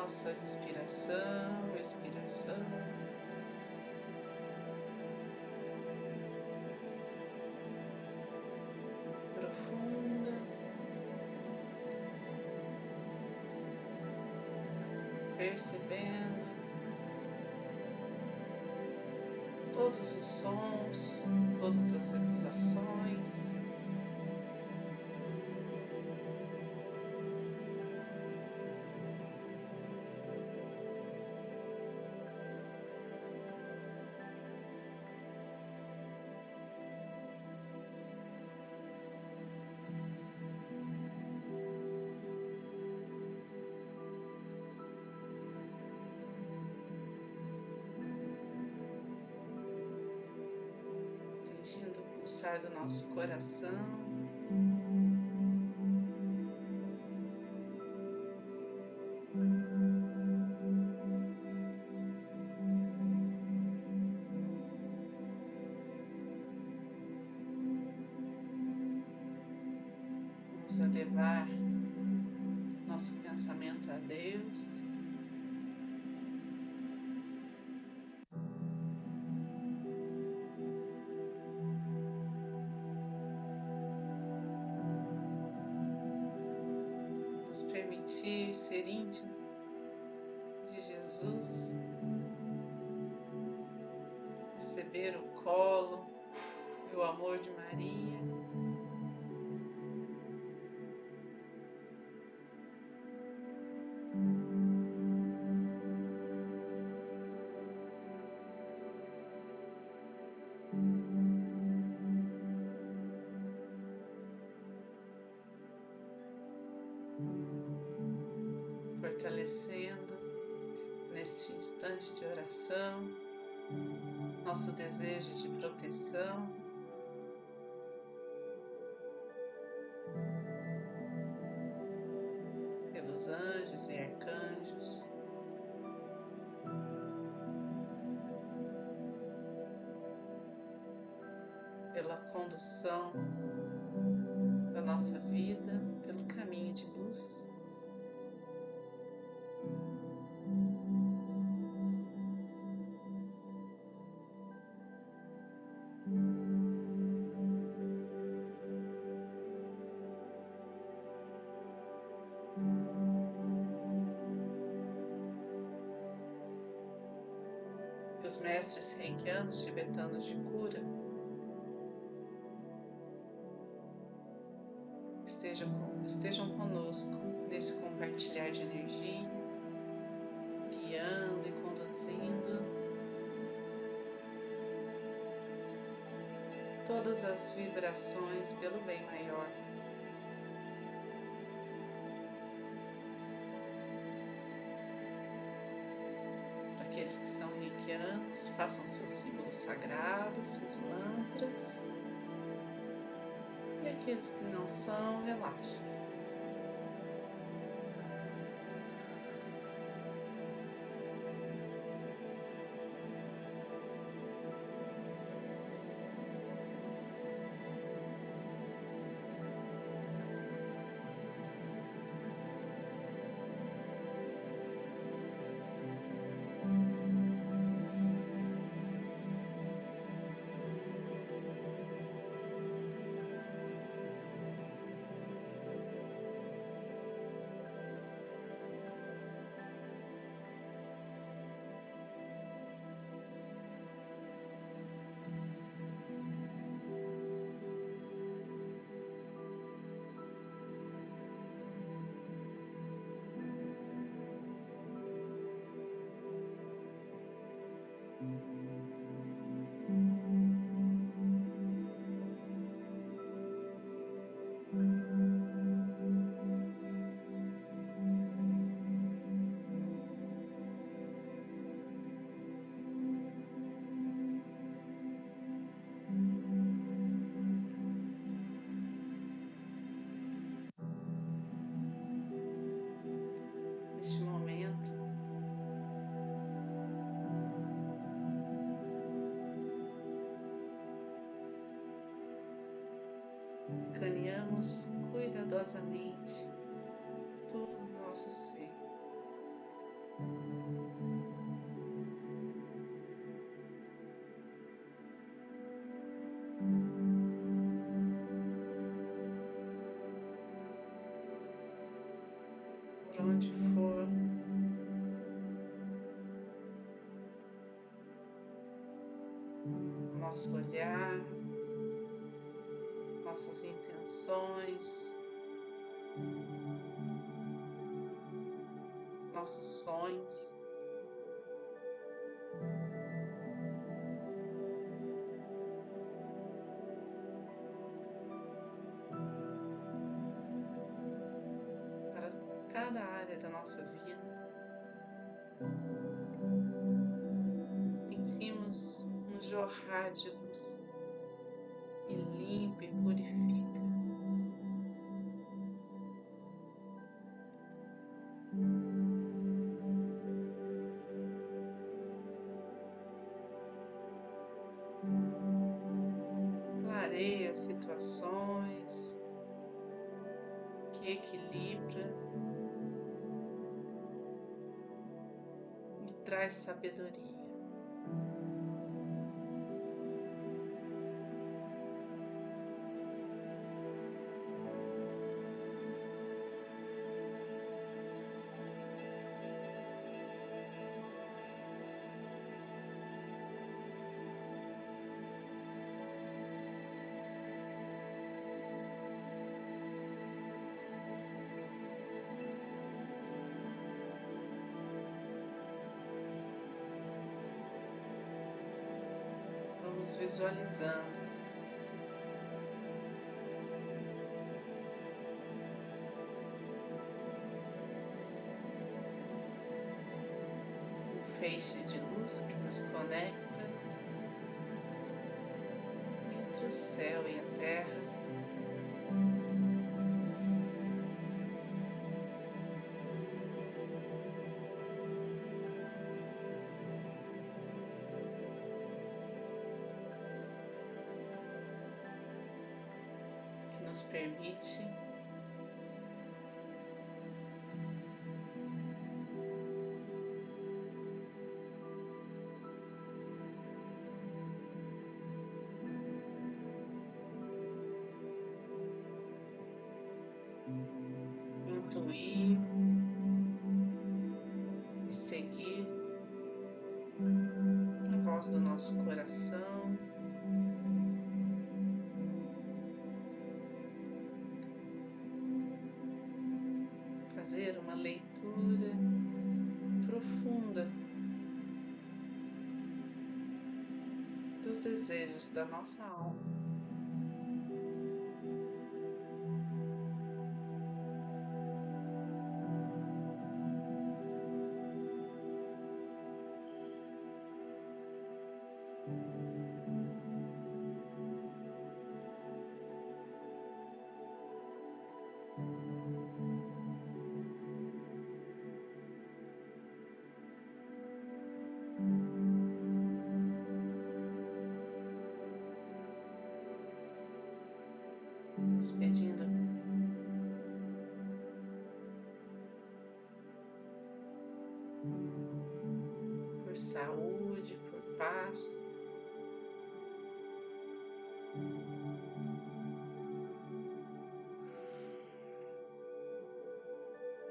nossa respiração, expiração. Profunda. Percebendo todos os sons, todas as sensações. Sentindo o pulsar do nosso coração. Permitir ser íntimos de Jesus, receber o colo e o amor de Maria. Proteção. Pelos anjos e arcanjos, pela condução da nossa vida Os mestres reikianos tibetanos de cura estejam, estejam conosco nesse compartilhar de energia, guiando e conduzindo todas as vibrações pelo bem maior. Reikianos, façam seus símbolos sagrados, seus mantras. E aqueles que não são, relaxem. Escaneamos cuidadosamente todo o nosso nossos sonhos. Para cada área da nossa vida, sentimos um jorrar de luz que limpa e purifica. Situações, que equilibra e traz sabedoria. Visualizando um feixe de luz que nos conecta entre o céu e a terra. Permite uma leitura profunda dos desejos da nossa alma.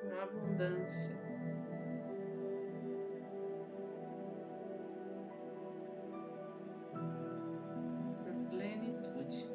Por abundância. Por plenitude.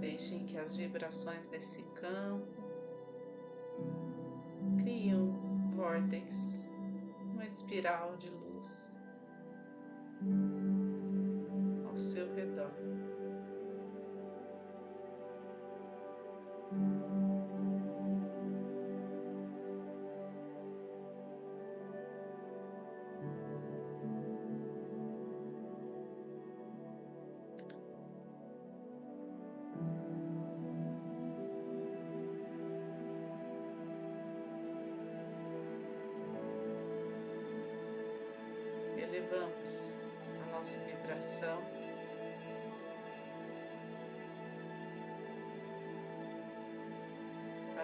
Deixem que as vibrações desse campo criam uma espiral de luz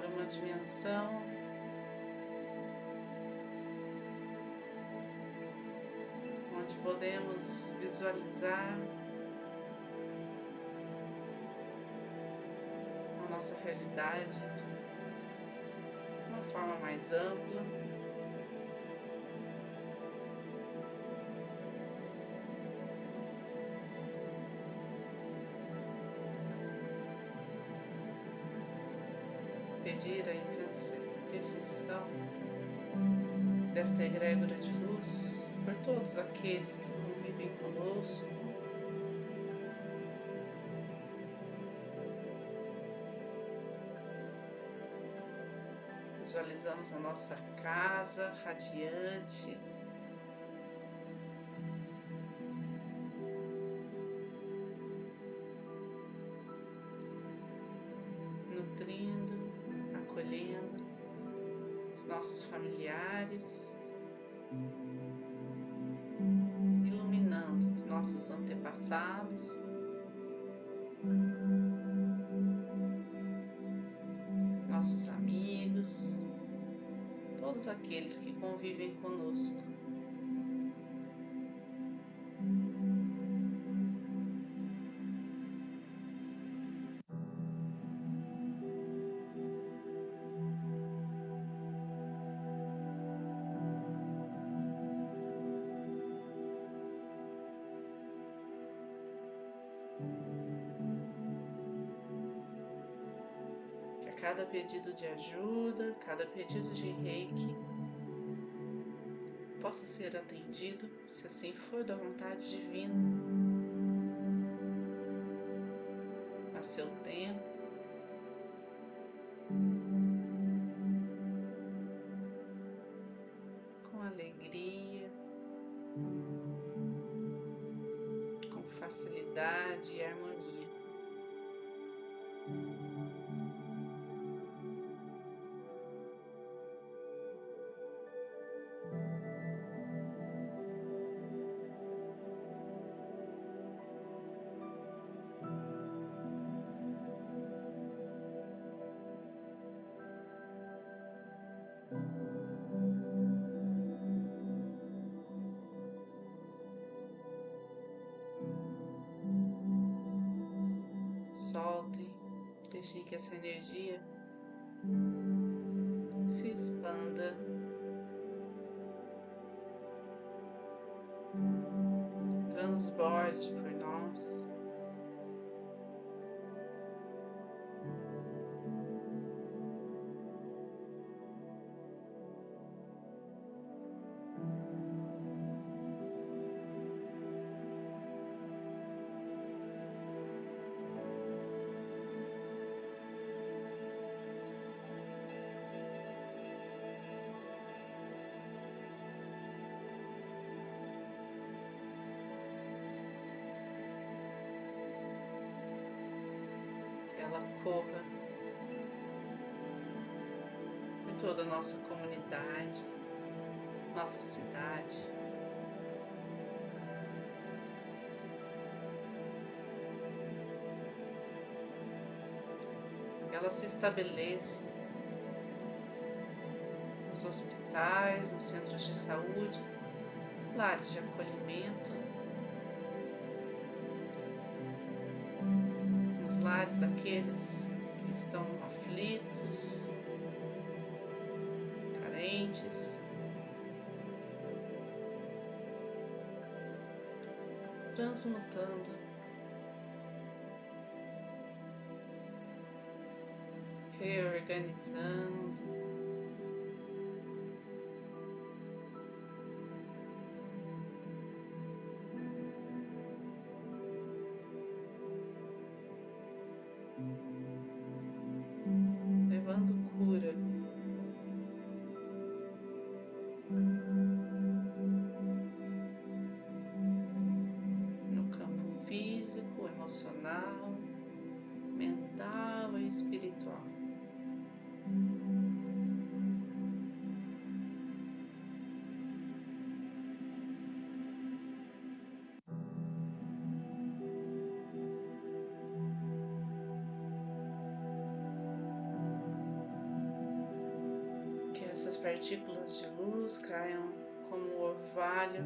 para uma dimensão onde podemos visualizar a nossa realidade de uma forma mais ampla. Pedir a intercessão desta egrégora de luz por todos aqueles que convivem conosco. Visualizamos a nossa casa radiante, nossos familiares, iluminando os nossos antepassados. Nossos amigos, todos aqueles que convivem conosco. Cada pedido de ajuda, cada pedido de reiki possa ser atendido, se assim for da vontade divina, a seu tempo. Com alegria, com facilidade e harmonia. Soltem, deixem que essa energia se expanda. Transborde por nós. Toda a nossa comunidade, nossa cidade. Ela se estabeleça nos hospitais, nos centros de saúde, lares de acolhimento lares daqueles que estão aflitos, Transmutando reorganizando. Essas partículas de luz caiam como um orvalho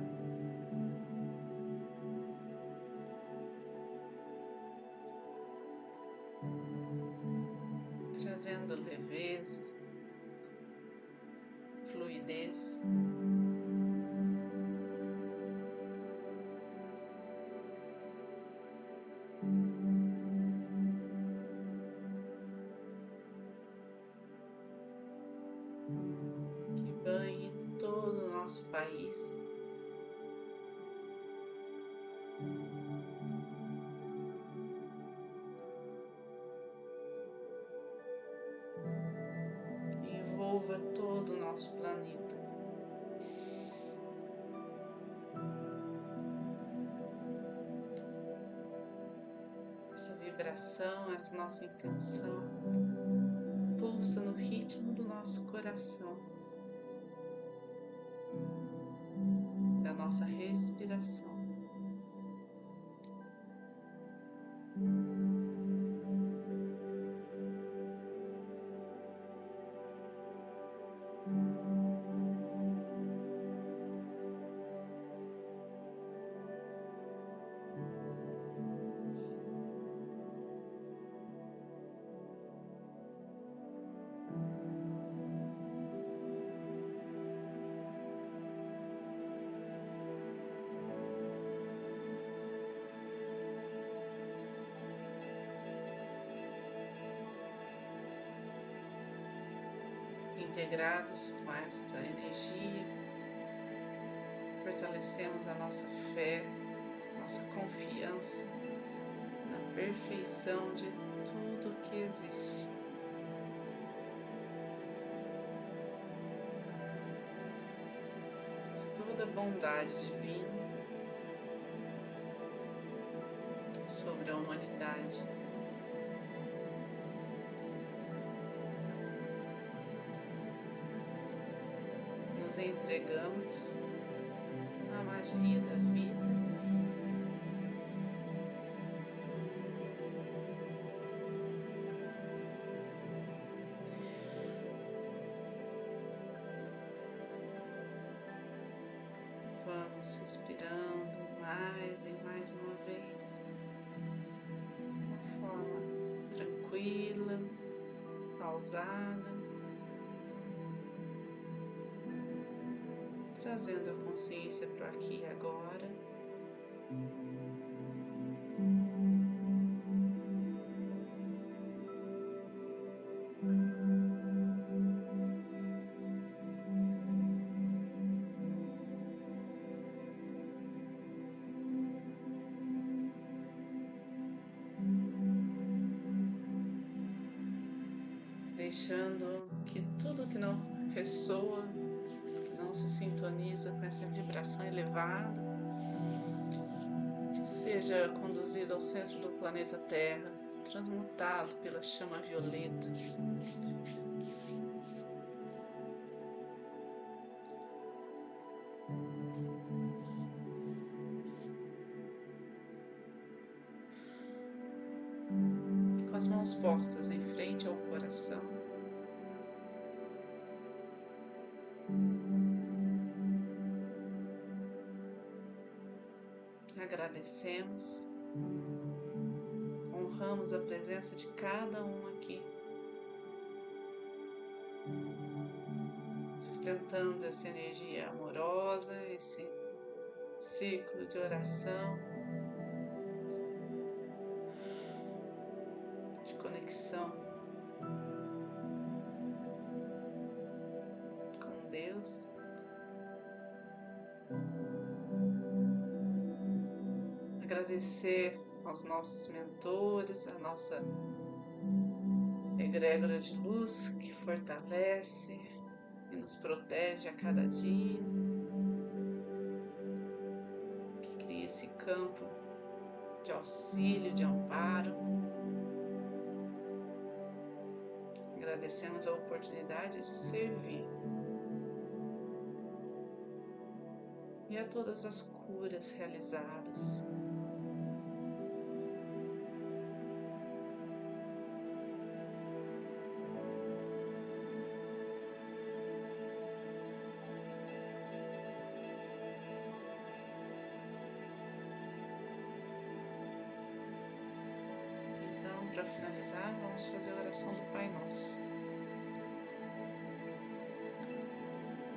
nosso país. envolva todo o nosso planeta. Essa vibração, essa nossa intenção pulsa no ritmo do nosso coração, respiração. Integrados com esta energia, fortalecemos a nossa fé, nossa confiança na perfeição de tudo que existe. De toda bondade divina sobre a humanidade. Nos entregamos à magia da vida. Vamos respirando mais e mais uma vez, de uma forma tranquila, pausada, trazendo a consciência para aqui e agora. deixando que tudo que não ressoa, não se sintoniza com essa vibração elevada, que seja conduzido ao centro do planeta Terra, transmutado pela chama violeta. Honramos a presença de cada um aqui, sustentando essa energia amorosa, esse círculo de oração, aos nossos mentores, a nossa egrégora de luz que fortalece e nos protege a cada dia, que cria esse campo de auxílio, de amparo. Agradecemos a oportunidade de servir. E a todas as curas realizadas.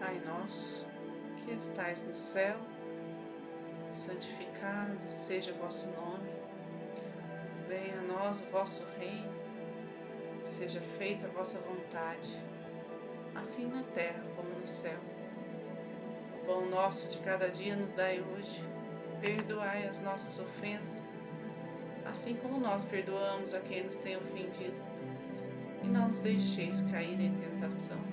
Pai Nosso, que estais no céu, santificado seja o vosso nome, venha a nós o vosso reino, seja feita a vossa vontade, assim na terra como no céu. O pão nosso de cada dia nos dai hoje, perdoai as nossas ofensas, assim como nós perdoamos a quem nos tem ofendido, e não nos deixeis cair em tentação,